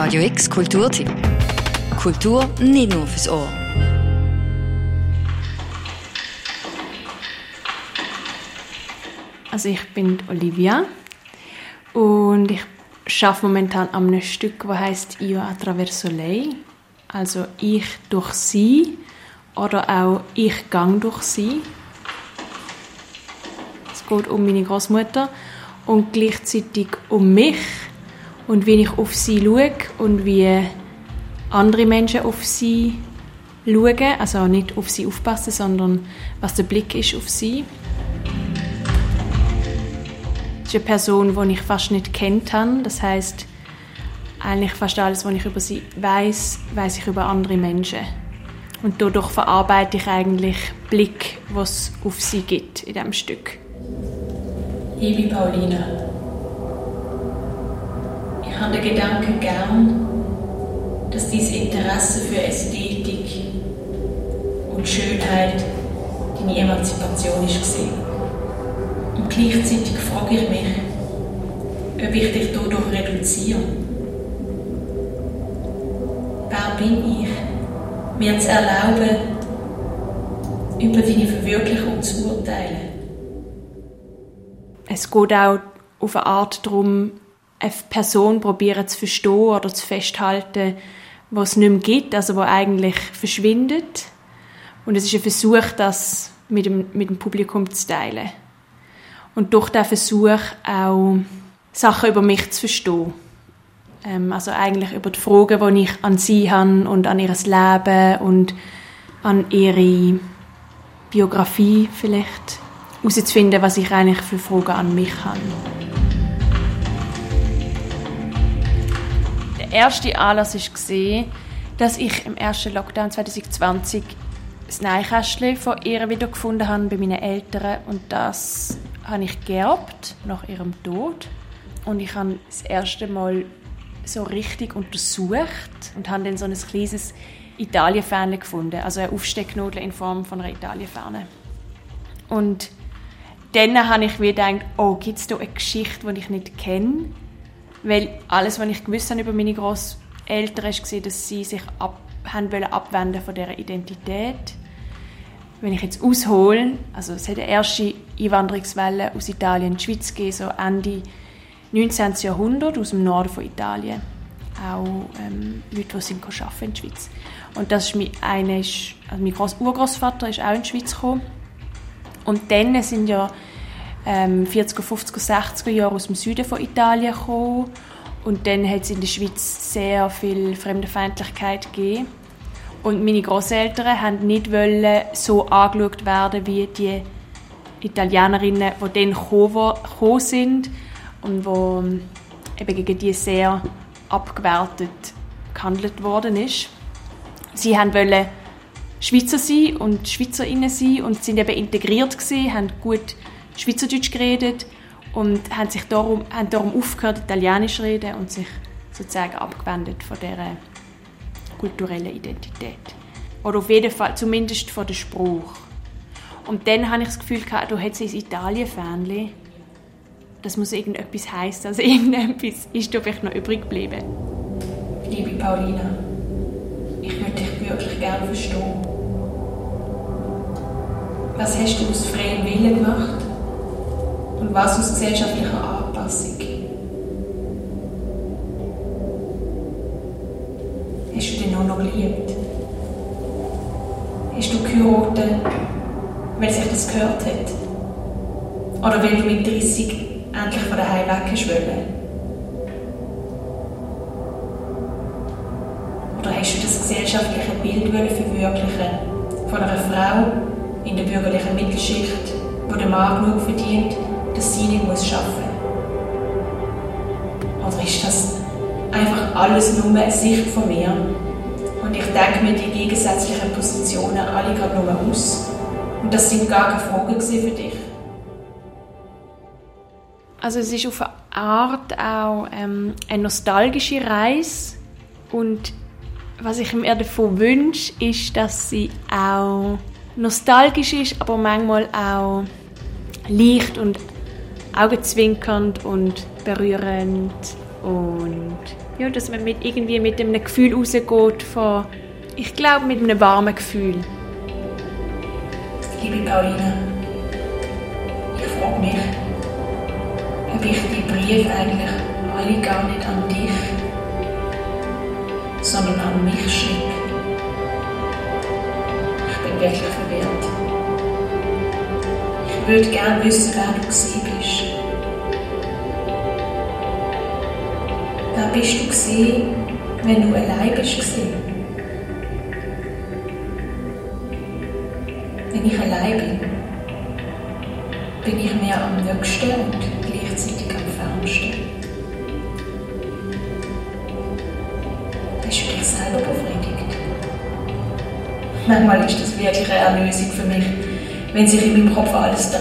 Radio X Kulturtipp. Kultur nicht nur fürs Ohr. Also ich bin Olivia und ich arbeite momentan an einem Stück, das heißt Io attraverso lei, also ich durch sie oder auch ich gang durch sie. Es geht um meine Großmutter und gleichzeitig um mich und wie ich auf sie schaue und wie andere Menschen auf sie schauen, also nicht auf sie aufpassen, sondern was der Blick ist auf sie. Es ist eine Person, die ich fast nicht kennt habe. Das heißt, eigentlich fast alles, was ich über sie weiß, weiß ich über andere Menschen. Und dadurch verarbeite ich eigentlich Blick, was es auf sie gibt in diesem Stück. Liebe Paulina, ich habe den Gedanken gern, dass dieses Interesse für Ästhetik und Schönheit deine Emanzipation ist gesehen. Und gleichzeitig frage ich mich, ob ich dich dadurch reduziere. Wer bin ich, mir zu erlauben, über deine Verwirklichung zu urteilen? Es geht auch auf eine Art darum, eine Person probieren zu verstehen oder zu festhalten, was es nicht mehr gibt, also wo eigentlich verschwindet. Und es ist ein Versuch, das mit dem, mit dem Publikum zu teilen und durch diesen Versuch auch Sachen über mich zu verstehen. Ähm, also eigentlich über die Fragen, die ich an sie habe und an ihr Leben und an ihre Biografie vielleicht herauszufinden, was ich eigentlich für Fragen an mich habe. Erste Anlass war, dass ich im ersten Lockdown 2020 das Neinkästchen von ihr wiedergefunden habe bei meinen Eltern und das habe ich geerbt nach ihrem Tod und ich habe das erste Mal so richtig untersucht und habe dann so ein kleines Italienferne gefunden, also eine Aufstecknudel in Form von einer Italienferne. Und dann habe ich wieder gedacht, oh, gibt es da eine Geschichte, die ich nicht kenne? Weil alles, was ich gewusst habe über meine Großeltern, war, dass sie sich ab, haben abwenden von dieser Identität wenn ich jetzt aushole, also es hat eine erste Einwanderungswelle aus Italien in die Schweiz gegeben, so Ende 19. Jahrhundert aus dem Norden von Italien. Auch ähm, Leute, die sind in der Schweiz. Und das ist mein, eine, ist, also mein Groß Urgroßvater ist auch in die Schweiz gekommen. Und dann sind ja ähm, 40er, 50er, 60er Jahre aus dem Süden von Italien gekommen. Und dann hat es in der Schweiz sehr viel Fremdenfeindlichkeit gegeben. Und meine Großeltern haben nicht wollen, so angeschaut werden wie die Italienerinnen, die dann gekommen sind und wo ähm, eben gegen die sehr abgewertet gehandelt worden ist. Sie haben wollen Schweizer sein und Schweizerinnen sein und sind eben integriert gewesen, haben gut Schweizerdeutsch geredet und haben sich darum, haben darum aufgehört, Italienisch zu reden und sich sozusagen abgewendet von dieser kulturellen Identität. Oder auf jeden Fall, zumindest von dem Spruch. Und dann habe ich das Gefühl, gehabt, du hättest ein Italien-Fähnchen. Das muss irgendetwas heißen. Also irgendetwas ist da vielleicht noch übrig geblieben. Liebe Paulina, ich würde dich wirklich gerne verstehen. Was hast du aus freiem Willen gemacht? Und was aus gesellschaftlicher Anpassung? Hast du den auch noch geliebt? Hast du geheiratet, weil sich das gehört hat? Oder weil du mit 30 endlich von daheim weg hast Oder hast du das gesellschaftliche Bild verwirklichen von einer Frau in der bürgerlichen Mittelschicht, wo der Mann genug verdient, dass sie nicht muss arbeiten muss? Oder ist das einfach alles nur eine Sicht von mir? Und ich denke mir die gegensätzlichen Positionen alle gerade nur aus. Und das sind gar keine Fragen für dich. Also es ist auf eine Art auch ähm, eine nostalgische Reise und was ich mir davon wünsche, ist, dass sie auch nostalgisch ist, aber manchmal auch leicht und augenzwinkernd und berührend und ja, dass man mit, irgendwie mit einem Gefühl rausgeht von, ich glaube, mit einem warmen Gefühl. Liebe Pauline, ich frage mich, ob ich die Briefe eigentlich alle gar nicht an dich, sondern an mich schicke. Ich bin wirklich verwirrt. Würde gerne wissen, wer du bist. Wer bist du gewesen, wenn du allein bist gewesen? Wenn ich allein bin, bin ich mir am nächsten und gleichzeitig am fernsten. Bist du dich selber befriedigt? Manchmal ist das wirklich eine Erlösung für mich, wenn sich in meinem Kopf alles dreht.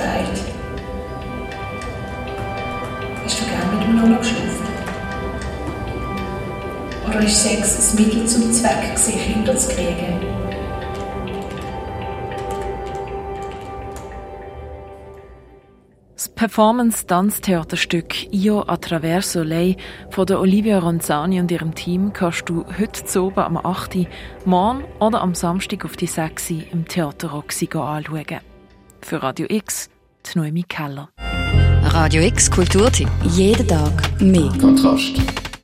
Hast du gern mit mir noch geschlafen? Oder ist Sex ein Mittel zum Zweck, Kinder zu kriegen? Das Performance-Tanztheaterstück Io a travers Soleil von der Olivia Ronzani und ihrem Team kannst du heute zu oben am 8. morgen oder am Samstag auf die 6. im Theater Roxy anschauen. Für Radio X, die Noemi Keller. Radio X Kulturtipp. Jeden Tag mehr. Kontrast.